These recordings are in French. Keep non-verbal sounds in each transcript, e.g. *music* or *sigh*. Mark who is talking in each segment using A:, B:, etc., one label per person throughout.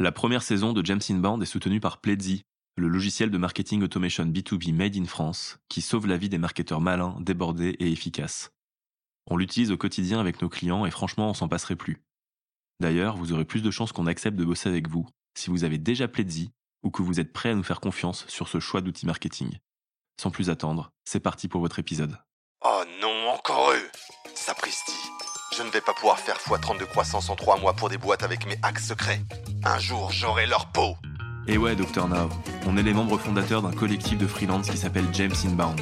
A: La première saison de James est soutenue par Pledzi, le logiciel de marketing automation B2B made in France qui sauve la vie des marketeurs malins, débordés et efficaces. On l'utilise au quotidien avec nos clients et franchement, on s'en passerait plus. D'ailleurs, vous aurez plus de chances qu'on accepte de bosser avec vous si vous avez déjà Pledzi ou que vous êtes prêt à nous faire confiance sur ce choix d'outils marketing. Sans plus attendre, c'est parti pour votre épisode.
B: Oh non, encore eux Sapristi Je ne vais pas pouvoir faire x30 de croissance en 3 mois pour des boîtes avec mes hacks secrets. Un jour, j'aurai leur peau
A: Et ouais, Dr Now, on est les membres fondateurs d'un collectif de freelance qui s'appelle James Inbound.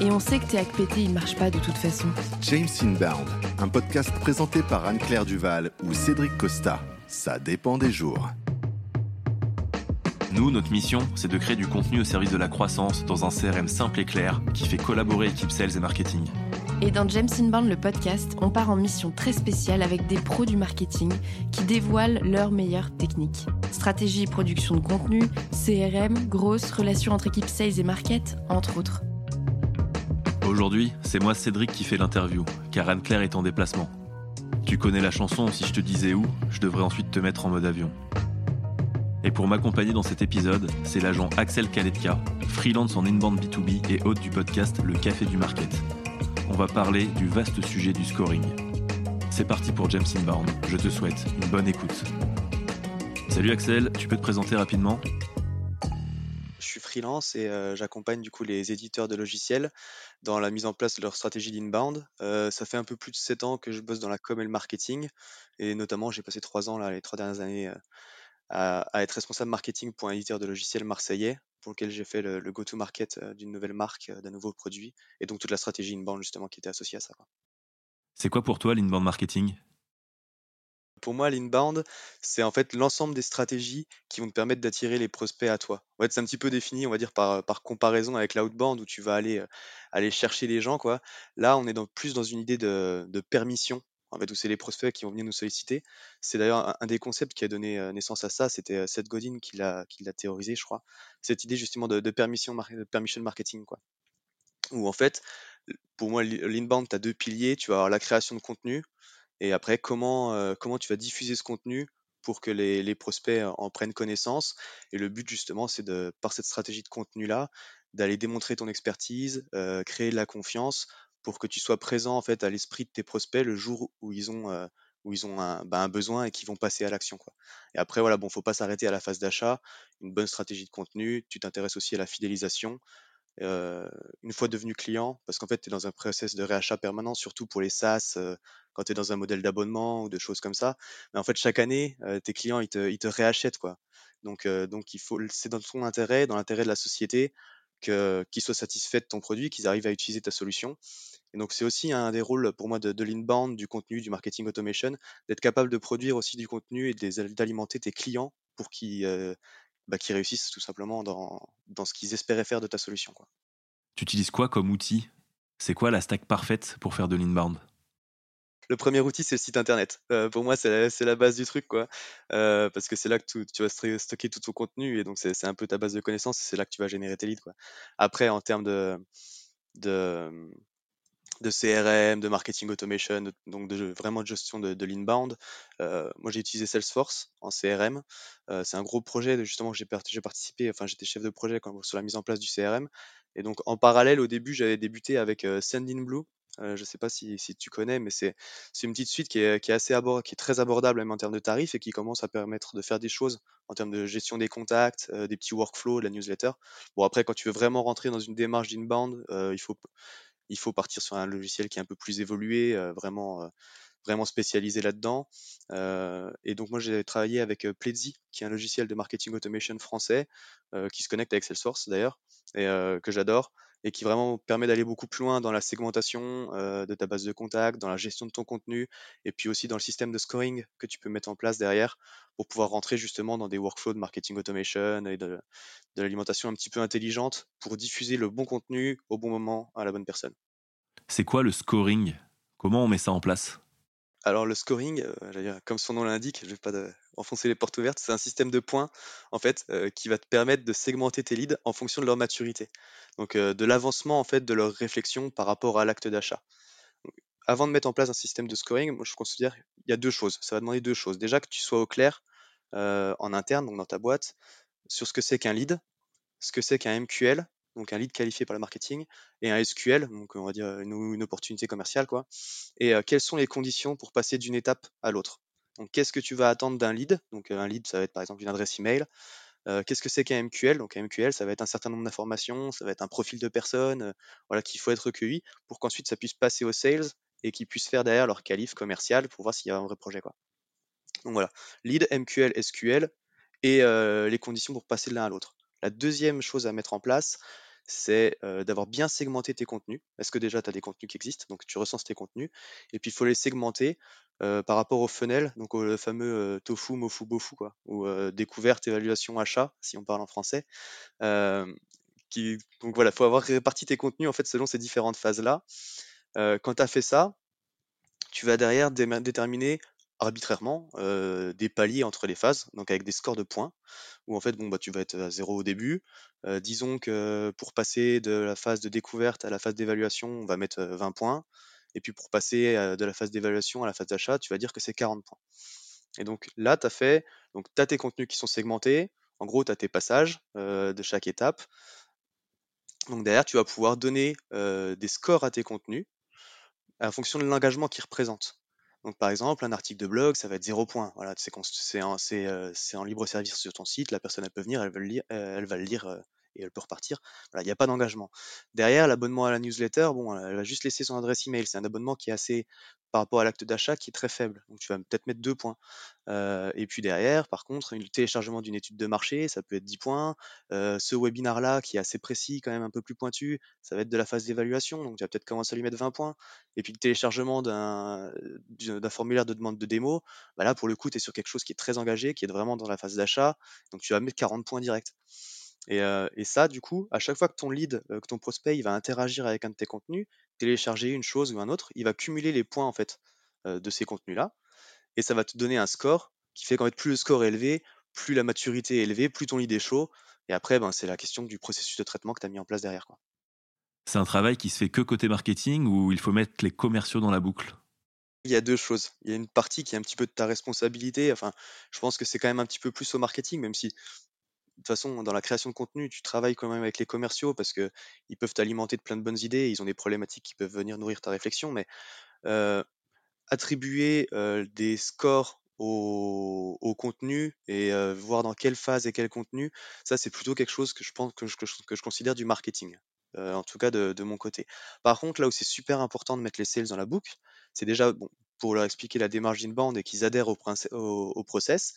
C: Et on sait que tes hacks pétés, ils marchent pas de toute façon.
D: James Inbound, un podcast présenté par Anne-Claire Duval ou Cédric Costa. Ça dépend des jours.
A: Nous, notre mission, c'est de créer du contenu au service de la croissance dans un CRM simple et clair qui fait collaborer équipe sales et marketing.
C: Et dans James Inbound, le podcast, on part en mission très spéciale avec des pros du marketing qui dévoilent leurs meilleures techniques. Stratégie et production de contenu, CRM, grosses relations entre équipes sales et market, entre autres.
A: Aujourd'hui, c'est moi Cédric qui fait l'interview, car Anne-Claire est en déplacement. Tu connais la chanson, si je te disais où, je devrais ensuite te mettre en mode avion. Et pour m'accompagner dans cet épisode, c'est l'agent Axel Kaletka, freelance en inbound B2B et hôte du podcast Le Café du Market. On va parler du vaste sujet du scoring. C'est parti pour James Inbound, je te souhaite une bonne écoute. Salut Axel, tu peux te présenter rapidement?
E: Je suis freelance et euh, j'accompagne du coup les éditeurs de logiciels dans la mise en place de leur stratégie d'inbound. Euh, ça fait un peu plus de 7 ans que je bosse dans la com et le marketing et notamment j'ai passé 3 ans là, les 3 dernières années euh, à, à être responsable marketing pour un éditeur de logiciels marseillais pour lequel j'ai fait le, le go-to-market euh, d'une nouvelle marque, euh, d'un nouveau produit et donc toute la stratégie inbound justement qui était associée à ça.
A: C'est quoi pour toi l'inbound marketing?
E: Pour moi, l'inbound, c'est en fait l'ensemble des stratégies qui vont te permettre d'attirer les prospects à toi. En fait, c'est un petit peu défini, on va dire, par, par comparaison avec l'outbound où tu vas aller, euh, aller chercher les gens. Quoi. Là, on est dans, plus dans une idée de, de permission, en fait, où c'est les prospects qui vont venir nous solliciter. C'est d'ailleurs un, des concepts qui a donné euh, naissance à ça, c'était euh, Seth Godin qui l'a, qui l'a théorisé, je crois. Cette idée justement de, permission, de permission marketing, quoi. Où en fait, pour moi, l'inbound, tu as deux piliers. Tu vas avoir la création de contenu et après, comment, euh, comment tu vas diffuser ce contenu pour que les, prospects en prennent connaissance. Et le but, justement, c'est de, par cette stratégie de contenu-là, d'aller démontrer ton expertise, créer de la confiance pour que tu sois présent en fait à l'esprit de tes prospects le jour où ils ont, où ils ont un, bah, besoin et qu'ils vont passer à l'action. Quoi. Et après, voilà, bon, faut pas s'arrêter à la phase d'achat. Une bonne stratégie de contenu. Tu t'intéresses aussi à la fidélisation une fois devenu client, parce qu'en fait, tu es dans un process de réachat permanent, surtout pour les SaaS, quand tu es dans un modèle d'abonnement ou de choses comme ça. Mais en fait, chaque année, tes clients, ils te, ils te réachètent. Quoi. Donc, donc il faut, c'est dans ton intérêt, dans l'intérêt de la société, qu'ils soient satisfaits de ton produit, qu'ils arrivent à utiliser ta solution. Et donc, c'est aussi un des rôles pour moi de, de l'inbound, du contenu, du marketing automation, d'être capable de produire aussi du contenu et d'alimenter tes clients pour qu'ils euh, bah, qu'ils réussissent tout simplement dans, dans ce qu'ils espéraient faire de ta solution. Quoi.
A: Tu utilises quoi comme outil? C'est quoi la stack parfaite pour faire de l'inbound?
E: Le premier outil, c'est le site internet. Euh, pour moi, c'est la, base du truc, quoi. Euh, parce que c'est là que tu, vas stocker tout ton contenu et donc c'est un peu ta base de connaissances et c'est là que tu vas générer tes leads, quoi. Après, en termes de, de, de CRM, de marketing automation, donc de vraiment de gestion de, de l'inbound, euh, moi j'ai utilisé Salesforce en CRM. Euh, c'est un gros projet, de- justement, j'ai part- j'ai participé, enfin j'étais chef de projet sur la mise en place du CRM. Et donc en parallèle, au début, j'avais débuté avec euh, Sendinblue. Euh, je sais pas si, tu connais, mais c'est une petite suite qui est, assez abord- qui est très abordable même en termes de tarifs et qui commence à permettre de faire des choses en termes de gestion des contacts, euh, des petits workflows, de la newsletter. Bon après, quand tu veux vraiment rentrer dans une démarche d'inbound, euh, il faut partir sur un logiciel qui est un peu plus évolué, vraiment, spécialisé là-dedans. Et donc moi j'ai travaillé avec Pledzi, qui est un logiciel de marketing automation français, qui se connecte avec Salesforce d'ailleurs, et que j'adore, et qui vraiment permet d'aller beaucoup plus loin dans la segmentation euh, de ta base de contacts, dans la gestion de ton contenu, et puis aussi dans le système de scoring que tu peux mettre en place derrière pour pouvoir rentrer justement dans des workflows de marketing automation et de, de l'alimentation un petit peu intelligente pour diffuser le bon contenu au bon moment à la bonne personne.
A: C'est quoi le scoring? Comment on met ça en place?
E: Alors le scoring, euh, comme son nom l'indique, je vais pas enfoncer les portes ouvertes, c'est un système de points en fait euh, qui va te permettre de segmenter tes leads en fonction de leur maturité. Donc euh, de l'avancement en fait de leur réflexion par rapport à l'acte d'achat. Avant de mettre en place un système de scoring, moi je considère il y a deux choses. Ça va demander deux choses. Déjà que tu sois au clair en interne, donc dans ta boîte, sur ce que c'est qu'un lead, ce que c'est qu'un MQL, donc un lead qualifié par le marketing, et un SQL, donc on va dire une, opportunité commerciale, quoi. Et quelles sont les conditions pour passer d'une étape à l'autre? Donc qu'est-ce que tu vas attendre d'un lead? Donc un lead, ça va être par exemple une adresse email. qu'est-ce que c'est qu'un MQL Donc un MQL, ça va être un certain nombre d'informations, ça va être un profil de personne, voilà, qu'il faut être recueilli pour qu'ensuite ça puisse passer aux sales et qu'ils puissent faire derrière leur qualif commercial pour voir s'il y a un vrai projet. Quoi. Donc voilà, lead, MQL, SQL et les conditions pour passer de l'un à l'autre. La deuxième chose à mettre en place, c'est d'avoir bien segmenté tes contenus. Est-ce que déjà tu as des contenus qui existent? Donc tu recenses tes contenus. Et puis il faut les segmenter par rapport au funnel, donc au fameux tofu, mofu, bofu, quoi, ou découverte, évaluation, achat, si on parle en français. Qui, donc voilà, il faut avoir réparti tes contenus en fait selon ces différentes phases-là. quand tu as fait ça, tu vas derrière déterminer arbitrairement des paliers entre les phases, donc avec des scores de points, où en fait bon bah tu vas être à zéro au début. disons que pour passer de la phase de découverte à la phase d'évaluation, on va mettre 20 points. Et puis pour passer de la phase d'évaluation à la phase d'achat, tu vas dire que c'est 40 points. Et donc là, tu as fait, donc tu as tes contenus qui sont segmentés. En gros, tu as tes passages de chaque étape. Donc derrière, tu vas pouvoir donner des scores à tes contenus en fonction de l'engagement qu'ils représentent. Donc, par exemple, un article de blog, ça va être 0 points. Voilà, c'est en, euh, libre service sur ton site, la personne elle peut venir, elle, le lire, euh, elle va le lire euh, et elle peut repartir. Il n'y a pas d'engagement. Derrière, l'abonnement à la newsletter, bon, elle va juste laisser son adresse email. C'est un abonnement qui est assez, par rapport à l'acte d'achat, qui est très faible. Donc tu vas peut-être mettre deux points. et puis derrière, par contre, le téléchargement d'une étude de marché, ça peut être 10 points. ce webinar-là, qui est assez précis, quand même un peu plus pointu, ça va être de la phase d'évaluation. Donc tu vas peut-être commencer à lui mettre 20 points. Et puis le téléchargement d'un formulaire de demande de démo, bah là, pour le coup, tu es sur quelque chose qui est très engagé, qui est vraiment dans la phase d'achat. Donc tu vas mettre 40 points direct. Et, ça, du coup, à chaque fois que ton lead, que ton prospect, il va interagir avec un de tes contenus, télécharger une chose ou un autre, il va cumuler les points en fait de ces contenus-là, et ça va te donner un score qui fait qu'en fait plus le score est élevé, plus la maturité est élevée, plus ton lead est chaud, et après, ben, c'est la question du processus de traitement que tu as mis en place derrière.
A: C'est un travail qui se fait que côté marketing ou il faut mettre les commerciaux dans la boucle?
E: Il y a deux choses. Il y a une partie qui est un petit peu de ta responsabilité. Enfin, je pense que c'est quand même un petit peu plus au marketing, même si toute façon, dans la création de contenu, tu travailles quand même avec les commerciaux parce qu'ils peuvent t'alimenter de plein de bonnes idées, ils ont des problématiques qui peuvent venir nourrir ta réflexion, mais attribuer des scores au, contenu et voir dans quelle phase et quel contenu, ça c'est plutôt quelque chose que je pense que je, que considère du marketing, en tout cas de, mon côté. Par contre, là où c'est super important de mettre les sales dans la boucle, c'est déjà bon, pour leur expliquer la démarche d'inbound et qu'ils adhèrent au, au process,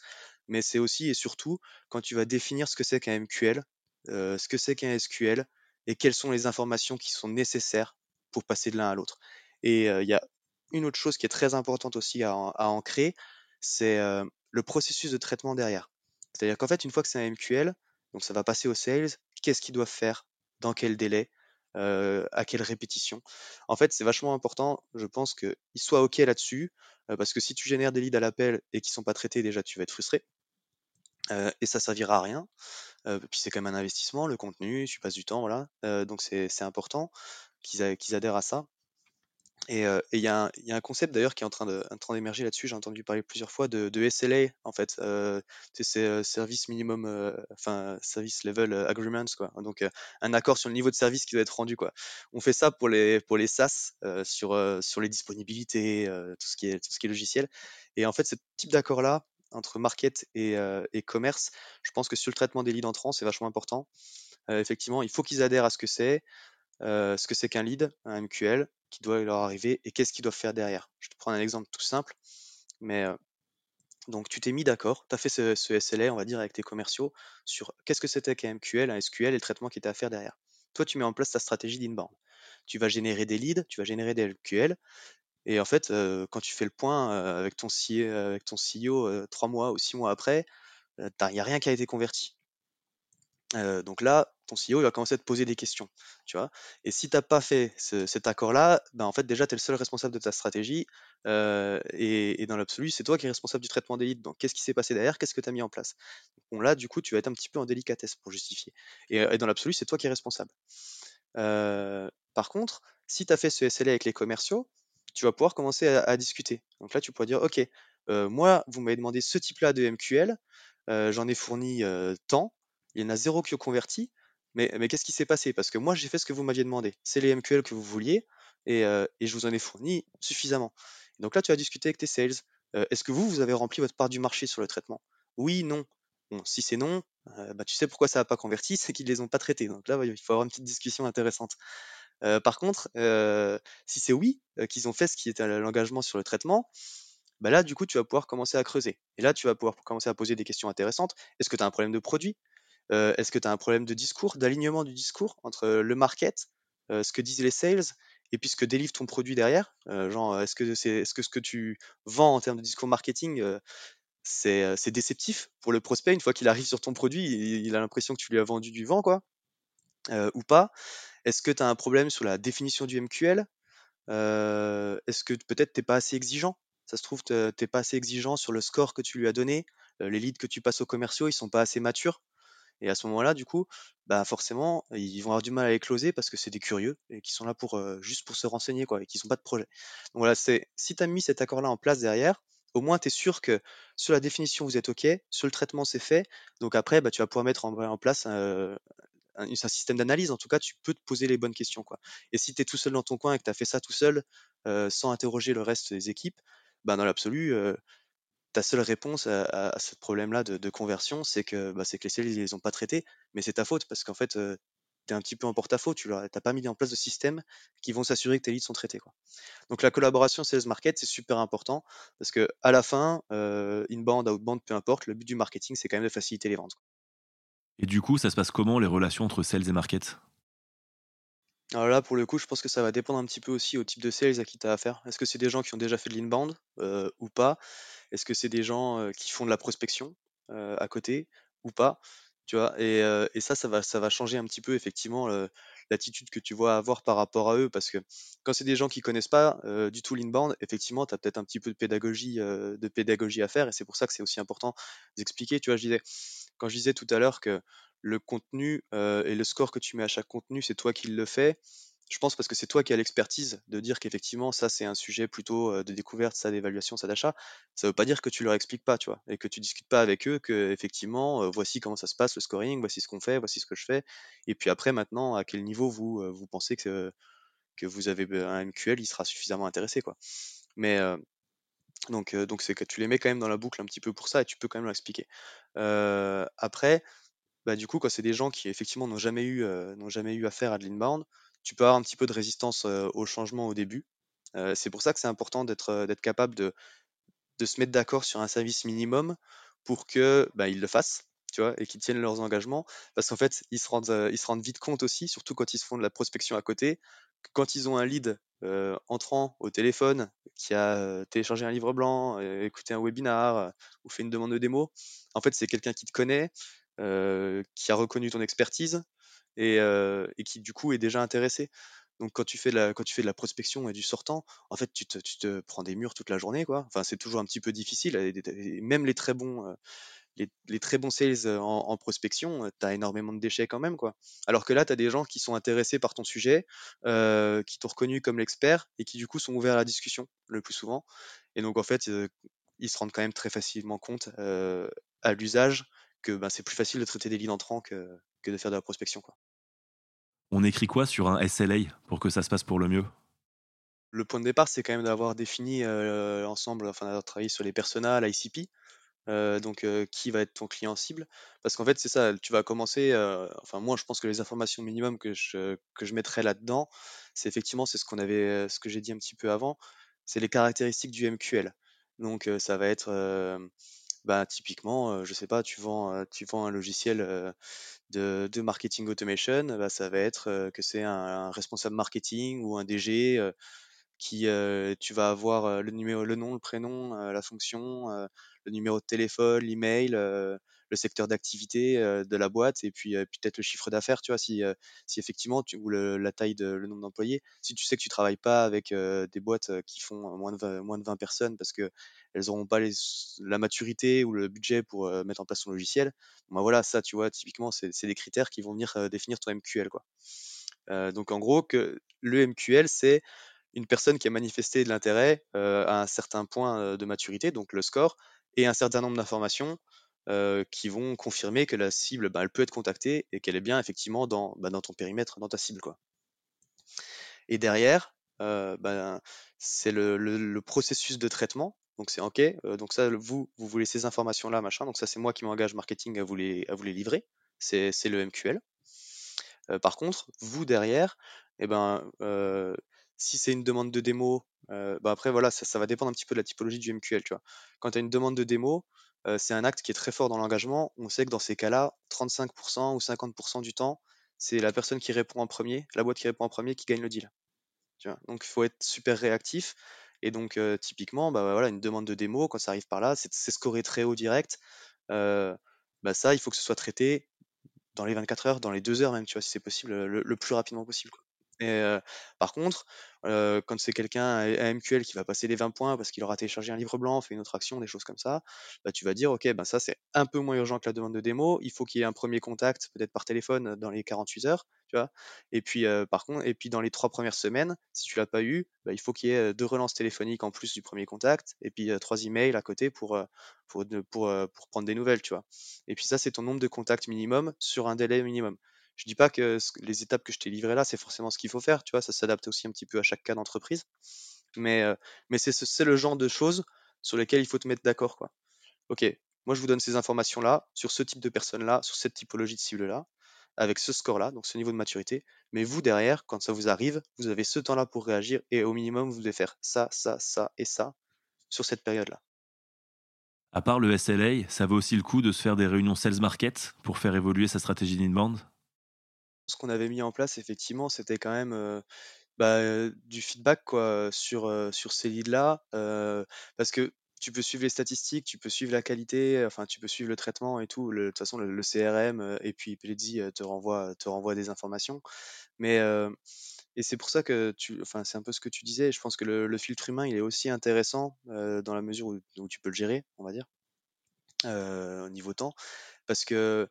E: mais c'est aussi et surtout quand tu vas définir ce que c'est qu'un MQL, ce que c'est qu'un SQL et quelles sont les informations qui sont nécessaires pour passer de l'un à l'autre. Et il y a une autre chose qui est très importante aussi à, ancrer, c'est le processus de traitement derrière. C'est-à-dire qu'en fait, une fois que c'est un MQL, donc ça va passer aux sales, qu'est-ce qu'ils doivent faire, dans quel délai, à quelle répétition. En fait, c'est vachement important, je pense, qu'ils soient OK là-dessus, parce que si tu génères des leads à l'appel et qui sont pas traités, déjà, tu vas être frustré. Et ça servira à rien. puis c'est quand même un investissement, le contenu, tu passes du temps, voilà. donc c'est important qu'ils adhèrent à ça. Et il y, a un concept d'ailleurs qui est en train d'émerger là-dessus. J'ai entendu parler plusieurs fois de, SLA en fait. c'est service minimum, enfin service level agreements quoi. Donc un accord sur le niveau de service qui doit être rendu quoi. On fait ça pour les pour les SaaS sur sur les disponibilités, tout ce qui est tout ce qui est logiciel. Et en fait, ce type d'accord là entre market et, et commerce, je pense que sur le traitement des leads entrants, c'est vachement important. effectivement, il faut qu'ils adhèrent à ce que c'est. ce que c'est qu'un lead, un MQL, qui doit leur arriver et qu'est-ce qu'ils doivent faire derrière. Je te prends un exemple tout simple, mais donc tu t'es mis d'accord, tu as fait ce, SLA, on va dire, avec tes commerciaux sur qu'est-ce que c'était qu'un MQL, un SQL et le traitement qui était à faire derrière. Toi, tu mets en place ta stratégie d'inbound. Tu vas générer des leads, tu vas générer des MQL, et en fait, quand tu fais le point avec ton, CEO, CEO trois mois ou six mois après, il n'y a rien qui a été converti donc là, ton CEO va commencer à te poser des questions, tu vois? Et si tu n'as pas fait cet accord-là, ben en fait déjà tu es le seul responsable de ta stratégie et, dans l'absolu c'est toi qui es responsable du traitement des leads. Donc qu'est-ce qui s'est passé derrière, qu'est-ce que tu as mis en place? Là du coup tu vas être un petit peu en délicatesse pour justifier. Et, dans l'absolu c'est toi qui es responsable. par contre, si tu as fait ce SLA avec les commerciaux, tu vas pouvoir commencer à, discuter. Donc là tu pourras dire ok, moi, vous m'avez demandé ce type-là de MQL, j'en ai fourni tant, il y en a zéro qui ont converti, mais, mais qu'est-ce qui s'est passé? Parce que moi, j'ai fait ce que vous m'aviez demandé. C'est les MQL que vous vouliez, et, et, je vous en ai fourni suffisamment. Donc là, tu as discuté avec tes sales. Est-ce que vous, vous avez rempli votre part du marché sur le traitement? Oui, non. Bon, si c'est non, bah, tu sais pourquoi ça n'a pas converti, *laughs* c'est qu'ils ne les ont pas traités. Donc là, il faut avoir une petite discussion intéressante. Par contre, si c'est oui, qu'ils ont fait ce qui était l'engagement sur le traitement, bah là, du coup, tu vas pouvoir commencer à creuser. Et là, tu vas pouvoir commencer à poser des questions intéressantes. Est-ce que tu as un problème de produit? Est-ce que tu as un problème de discours, d'alignement du discours entre le market, ce que disent les sales et puis ce que délivre ton produit derrière? Genre, est-ce que, c'est, est-ce que ce que tu vends en termes de discours marketing, c'est, déceptif pour le prospect une fois qu'il arrive sur ton produit, il, a l'impression que tu lui as vendu du vent, quoi Ou pas? Est-ce que tu as un problème sur la définition du MQL Est-ce que peut-être tu n'es pas assez exigeant? Ça se trouve, tu n'es pas assez exigeant sur le score que tu lui as donné. les leads que tu passes aux commerciaux, ils sont pas assez matures. Et à ce moment-là, du coup, bah forcément, ils vont avoir du mal à les closer parce que c'est des curieux et qui sont là pour juste pour se renseigner quoi, et qui n'ont pas de projet. Donc voilà, si tu as mis cet accord-là en place derrière, au moins tu es sûr que sur la définition vous êtes OK, sur le traitement c'est fait. Donc après, bah, tu vas pouvoir mettre en, place un, système d'analyse. En tout cas, tu peux te poser les bonnes questions. Quoi. Et si tu es tout seul dans ton coin et que tu as fait ça tout seul, sans interroger le reste des équipes, bah, dans l'absolu, ta seule réponse à, ce problème-là de, conversion, c'est que, bah, que les sales, ils les ont pas traités, mais c'est ta faute parce qu'en fait, tu es un petit peu en porte-à-faux, tu n'as pas mis en place de système qui vont s'assurer que tes leads sont traités. Quoi. Donc la collaboration sales market, c'est super important parce que à la fin, inbound, outbound, peu importe, le but du marketing, c'est quand même de faciliter les ventes.
A: Et du coup, ça se passe comment les relations entre sales et market?
E: Alors là, pour le coup, je pense que ça va dépendre un petit peu aussi au type de sales à qui tu as affaire. Est-ce que c'est des gens qui ont déjà fait de l'inbound ou pas? Est-ce que c'est des gens qui font de la prospection à côté ou pas? Tu vois et, ça, ça va, ça va changer un petit peu effectivement l'attitude que tu vois avoir par rapport à eux. Parce que quand c'est des gens qui connaissent pas du tout l'inbound, effectivement, tu as peut-être un petit peu de pédagogie, de pédagogie à faire. Et c'est pour ça que c'est aussi important d'expliquer. Tu vois, je disais, quand je disais tout à l'heure que le contenu et le score que tu mets à chaque contenu, c'est toi qui le fais. Je pense parce que c'est toi qui as l'expertise de dire qu'effectivement, ça, c'est un sujet plutôt de découverte, ça d'évaluation, ça d'achat. Ça veut pas dire que tu leur expliques pas, tu vois, et que tu discutes pas avec eux que effectivement, voici comment ça se passe, le scoring, voici ce qu'on fait, voici ce que je fais. Et puis après, maintenant, à quel niveau vous, vous pensez que, que vous avez un MQL, il sera suffisamment intéressé, quoi. Mais donc, donc c'est que tu les mets quand même dans la boucle un petit peu pour ça et tu peux quand même leur expliquer. après, bah, du coup, quand c'est des gens qui effectivement n'ont jamais eu, n'ont jamais eu affaire à de l'inbound, tu peux avoir un petit peu de résistance au changement au début. c'est pour ça que c'est important d'être d'être capable de, de se mettre d'accord sur un service minimum pour que bah, ils le fassent, et qu'ils tiennent leurs engagements. Parce qu'en fait, ils se rendent, vite compte aussi, surtout quand ils se font de la prospection à côté, que quand ils ont un lead entrant au téléphone qui a téléchargé un livre blanc, écouté un webinar ou fait une demande de démo, en fait, c'est quelqu'un qui te connaît, qui a reconnu ton expertise et, qui du coup est déjà intéressé. Donc quand tu fais de la, quand tu fais de la prospection et du sortant, en fait tu te, tu te prends des murs toute la journée quoi. Enfin c'est toujours un petit peu difficile. même les très bons les, très bons sales en, prospection, tu as énormément de déchets quand même. quoi. Alors que là, tu as des gens qui sont intéressés par ton sujet, qui t'ont reconnu comme l'expert et qui du coup sont ouverts à la discussion le plus souvent. Et donc en fait, ils se rendent quand même très facilement compte à l'usage que ben, c'est plus facile de traiter des leads entrants que, que de faire de la prospection. Quoi.
A: On écrit quoi sur un SLA pour que ça se passe pour le mieux?
E: Le point de départ, c'est quand même d'avoir défini ensemble, enfin d'avoir travaillé sur les personas, l'ICP, donc qui va être ton client cible. Parce qu'en fait, c'est ça, tu vas commencer, enfin moi je pense que les informations minimum que je, que mettrais là-dedans, c'est effectivement c'est ce qu'on avait, ce que j'ai dit un petit peu avant, c'est les caractéristiques du MQL. Donc ça va être bah, typiquement, je sais pas, tu vends, tu un logiciel de, de marketing automation, bah, ça va être que c'est un, responsable marketing ou un DG qui tu vas avoir le numéro, le nom, le prénom, la fonction, le numéro de téléphone, l'email, le secteur d'activité de la boîte et puis peut-être le chiffre d'affaires, tu vois, si, si effectivement tu, ou la taille de le nombre d'employés. Si tu sais que tu travailles pas avec des boîtes qui font moins de 20, moins de 20 personnes parce que elles n'auront pas les, la maturité ou le budget pour mettre en place son logiciel, ben voilà, ça, tu vois, typiquement, c'est des critères qui vont venir définir ton MQL, quoi. donc en gros, que le MQL, c'est une personne qui a manifesté de l'intérêt à un certain point de maturité, donc le score, et un certain nombre d'informations qui vont confirmer que la cible, bah, elle peut être contactée et qu'elle est bien effectivement dans, bah, ton périmètre, dans ta cible. Quoi. Et derrière, bah, c'est le, processus de traitement. Donc c'est OK. donc ça, vous, vous voulez ces informations-là, machin. Donc ça, c'est moi qui m'engage marketing à vous les, à vous les livrer. C'est le MQL. par contre, vous derrière, eh ben, si c'est une demande de démo, bah après voilà, ça, va dépendre un petit peu de la typologie du MQL. Tu vois. Quand tu as une demande de démo, c'est un acte qui est très fort dans l'engagement. On sait que dans ces cas-là, 35% ou 50% du temps, c'est la personne qui répond en premier, la boîte qui répond en premier qui gagne le deal. Donc il faut être super réactif. Et donc typiquement, bah, voilà, une demande de démo, quand ça arrive par là, c'est scoré très haut direct. bah, ça, il faut que ce soit traité dans les 24 heures, dans les 2 heures même, tu vois, si c'est possible, le, plus rapidement possible. Et, par contre, quand c'est quelqu'un à MQL qui va passer les 20 points parce qu'il aura téléchargé un livre blanc, fait une autre action, des choses comme ça, bah, tu vas dire, OK, ben ça c'est un peu moins urgent que la demande de démo, il faut qu'il y ait un premier contact, peut-être par téléphone, dans les 48 heures, tu vois? Et puis, par contre, et puis dans les trois premières semaines, si tu l'as pas eu, bah, il faut qu'il y ait deux relances téléphoniques en plus du premier contact, et puis trois emails à côté pour, pour, pour, pour prendre des nouvelles, tu vois? Et puis ça, c'est ton nombre de contacts minimum sur un délai minimum. Je dis pas que les étapes que je t'ai livrées là, c'est forcément ce qu'il faut faire, tu vois, ça s'adapte aussi un petit peu à chaque cas d'entreprise. Mais, c'est le genre de choses sur lesquelles il faut te mettre d'accord, quoi. Ok, moi je vous donne ces informations-là, sur ce type de personnes-là, sur cette typologie de cible-là, avec ce score-là, donc ce niveau de maturité. Mais vous, derrière, quand ça vous arrive, vous avez ce temps-là pour réagir et au minimum, vous devez faire ça, ça, ça et ça sur cette période-là.
A: À part le SLA, ça vaut aussi le coup de se faire des réunions sales market pour faire évoluer sa stratégie d'inbound?
E: Ce qu'on avait mis en place, effectivement, c'était quand même bah, du feedback quoi, sur, sur ces leads-là. parce que tu peux suivre les statistiques, tu peux suivre la qualité, enfin, tu peux suivre le traitement et tout. de toute façon, le, CRM et puis Pledzi te renvoie, te renvoie des informations. Mais et c'est pour ça que tu, enfin, c'est un peu ce que tu disais. Je pense que le, filtre humain, il est aussi intéressant dans la mesure où, où, tu peux le gérer, on va dire, au niveau temps parce que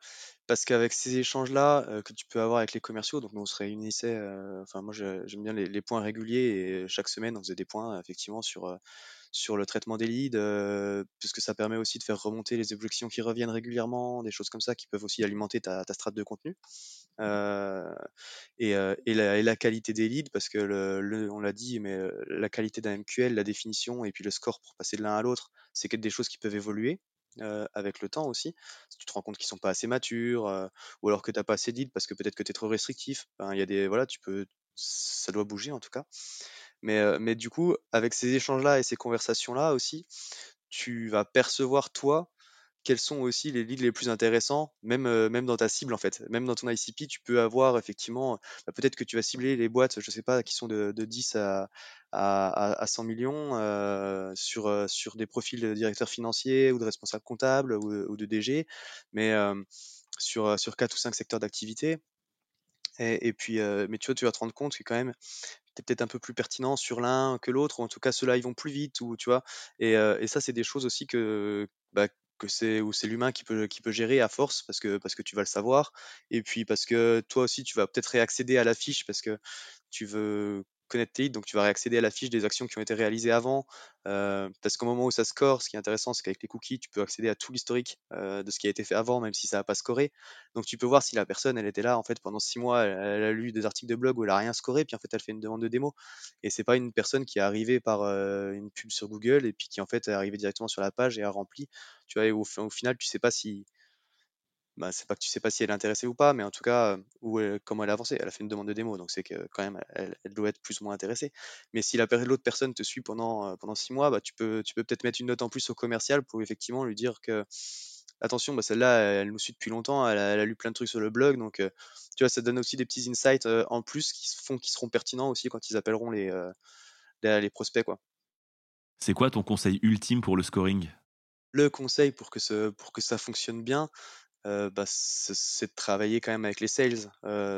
E: parce qu'avec ces échanges-là que tu peux avoir avec les commerciaux, donc nous on se réunissait, enfin moi j'aime bien les, points réguliers et chaque semaine on faisait des points effectivement sur sur le traitement des leads, puisque ça permet aussi de faire remonter les objections qui reviennent régulièrement, des choses comme ça qui peuvent aussi alimenter ta, ta strate de contenu. et, et, la, qualité des leads, parce que le, on l'a dit, mais la qualité d'un MQL, la définition et puis le score pour passer de l'un à l'autre, c'est des choses qui peuvent évoluer avec le temps aussi. Si tu te rends compte qu'ils sont pas assez matures, ou alors que tu n'as pas assez d'îles parce que peut-être que tu es trop restrictif. il y a des voilà, tu peux ça doit bouger en tout cas. Mais, mais du coup, avec ces échanges-là et ces conversations-là aussi, tu vas percevoir toi quels sont aussi les leads les plus intéressants, même, même dans ta cible en fait. Même dans ton ICP, tu peux avoir effectivement, bah, peut-être que tu vas cibler les boîtes, je sais pas, qui sont de, de 10 à, à, 100 millions sur, sur des profils de directeurs financiers ou de responsables comptables ou, de DG, mais sur, sur 4 ou 5 secteurs d'activité. Et, puis, mais tu vois, tu vas te rendre compte que quand même, tu es peut-être un peu plus pertinent sur l'un que l'autre, ou en tout cas, ceux-là, ils vont plus vite, ou tu vois. Et, et ça, c'est des choses aussi que, bah, c'est ou c'est l'humain qui peut qui peut gérer à force parce que parce que tu vas le savoir. Et puis parce que toi aussi tu vas peut-être réaccéder à la fiche parce que tu veux connaître tes donc tu vas réaccéder à la fiche des actions qui ont été réalisées avant. parce qu'au moment où ça score, ce qui est intéressant, c'est qu'avec les cookies, tu peux accéder à tout l'historique de ce qui a été fait avant, même si ça n'a pas scoré. Donc tu peux voir si la personne, elle était là en fait pendant six mois, elle, a lu des articles de blog où elle a rien scoré, puis en fait elle fait une demande de démo. Et c'est pas une personne qui est arrivée par une pub sur Google et puis qui en fait est arrivée directement sur la page et a rempli. Tu vois, et au, au final, tu sais pas si bah, c'est pas que tu sais pas si elle est intéressée ou pas, mais en tout cas, où comment elle a avancé. Elle a fait une demande de démo, donc c'est que quand même, elle, doit être plus ou moins intéressée. Mais si l'autre personne te suit pendant, pendant six mois, bah, tu peux tu peux peut-être mettre une note en plus au commercial pour effectivement lui dire que attention, bah, celle-là, elle nous suit depuis longtemps, elle a, lu plein de trucs sur le blog, donc tu vois, ça donne aussi des petits insights en plus qui font qui seront pertinents aussi quand ils appelleront les, les, les prospects, quoi.
A: C'est quoi ton conseil ultime pour le scoring?
E: Le conseil pour que, ce, pour que ça fonctionne bien, bah, c'est de travailler quand même avec les sales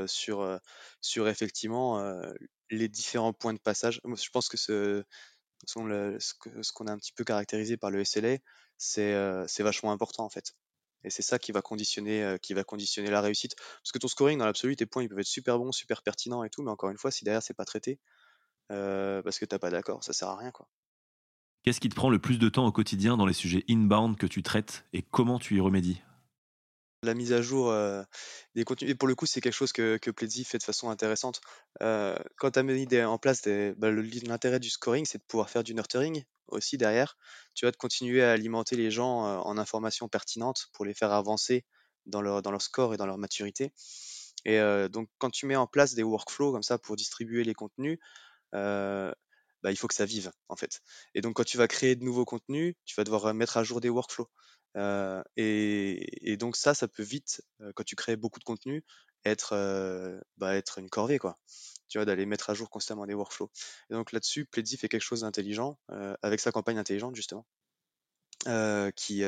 E: sur, effectivement les différents points de passage. Je pense que ce, qu'on a un petit peu caractérisé par le SLA, c'est c'est vachement important en fait. Et c'est ça qui va conditionner, qui va conditionner la réussite. Parce que ton scoring, dans l'absolu, tes points, ils peuvent être super bons, super pertinents et tout, mais encore une fois, si derrière c'est pas traité, parce que t'as pas d'accord, ça sert à rien quoi.
A: Qu'est-ce qui te prend le plus de temps au quotidien dans les sujets inbound que tu traites et comment tu y remédies?
E: La mise à jour des contenus. Et pour le coup, c'est quelque chose que, que Pledzi fait de façon intéressante. quand tu as mis en place bah, l'intérêt du scoring, c'est de pouvoir faire du nurturing aussi derrière. Tu vas de continuer à alimenter les gens en informations pertinentes pour les faire avancer dans leur, dans leur score et dans leur maturité. Et donc, quand tu mets en place des workflows comme ça pour distribuer les contenus, bah, il faut que ça vive en fait. Et donc, quand tu vas créer de nouveaux contenus, tu vas devoir mettre à jour des workflows. Et, donc ça, ça peut vite, quand tu crées beaucoup de contenu, être, bah, être une corvée, quoi. Tu vois, d'aller mettre à jour constamment des workflows. Et donc là-dessus, Pledzi fait quelque chose d'intelligent, avec sa campagne intelligente, justement, qui,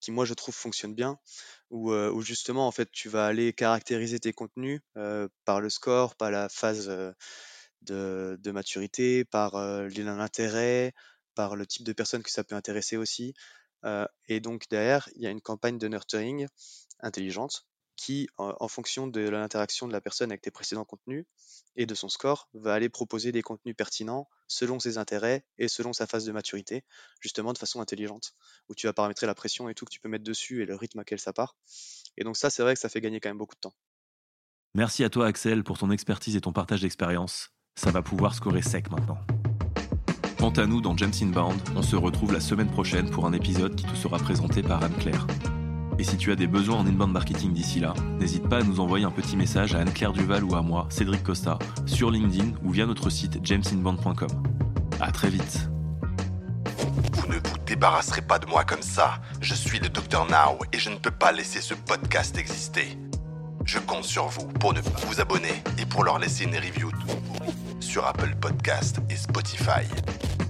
E: qui, moi, je trouve, fonctionne bien, où, justement, en fait, tu vas aller caractériser tes contenus par le score, par la phase de, de maturité, par l'intérêt, par le type de personne que ça peut intéresser aussi et donc derrière, il y a une campagne de nurturing intelligente qui, en, fonction de l'interaction de la personne avec tes précédents contenus et de son score, va aller proposer des contenus pertinents selon ses intérêts et selon sa phase de maturité, justement de façon intelligente, où tu vas paramétrer la pression et tout que tu peux mettre dessus et le rythme à quel ça part. Et donc ça, c'est vrai que ça fait gagner quand même beaucoup de temps.
A: Merci à toi Axel pour ton expertise et ton partage d'expérience. Ça va pouvoir scorer sec maintenant. Quant à nous, dans James Inbound, on se retrouve la semaine prochaine pour un épisode qui te sera présenté par Anne-Claire. Et si tu as des besoins en inbound marketing d'ici là, n'hésite pas à nous envoyer un petit message à Anne-Claire Duval ou à moi, Cédric Costa, sur LinkedIn ou via notre site jamesinbound.com. À très vite.
B: Vous ne vous débarrasserez pas de moi comme ça. Je suis le Dr Now et je ne peux pas laisser ce podcast exister. Je compte sur vous pour ne pas vous abonner et pour leur laisser une review sur Apple Podcast et Spotify.